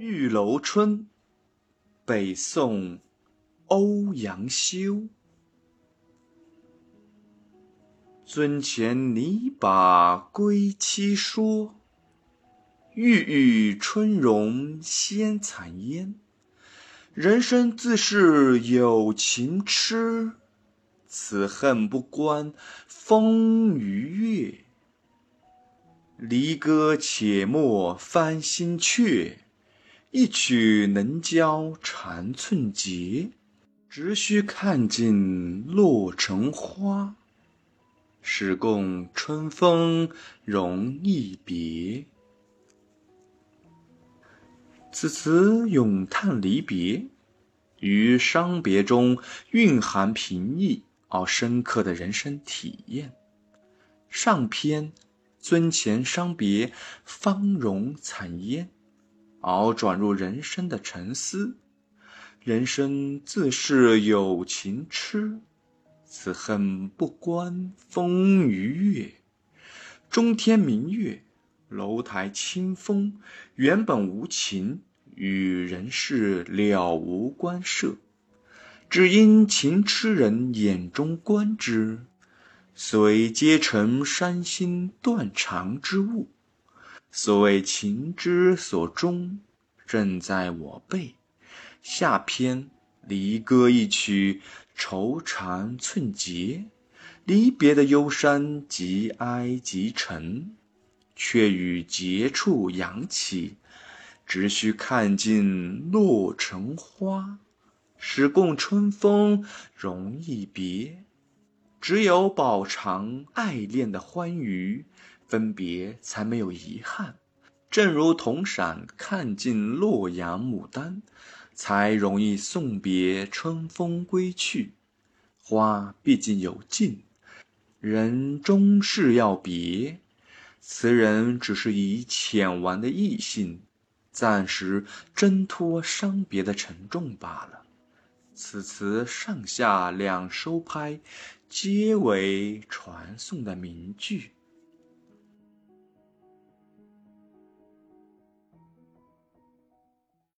玉楼春，北宋，欧阳修。尊前拟把归期说，郁郁春容先残烟。人生自是有情痴，此恨不关风与月。离歌且莫翻新阙，一曲能教缠寸节。只须看尽落成花，始共春风容易别。此词咏叹离别，于伤别中蕴含平易而深刻的人生体验。上篇尊前伤别，芳容惨烟，而转入人生的沉思。人生自是有情痴，此恨不关风与月。中天明月，楼台清风，原本无情。与人世了无关涉，只因情痴人眼中观之，遂皆成伤心断肠之物。所谓情之所钟，正在我辈。下篇离歌一曲，愁肠寸结，离别的忧伤极哀极沉，却与结处扬起。只需看尽落成花，始共春风容易别。只有饱尝爱恋的欢愉，分别才没有遗憾。正如铜闪看尽洛阳牡丹，才容易送别春风归去。花毕竟有尽，人终是要别。词人只是以浅玩的意兴。暂时挣脱伤别的沉重罢了。此词上下两收拍，皆为传颂的名句。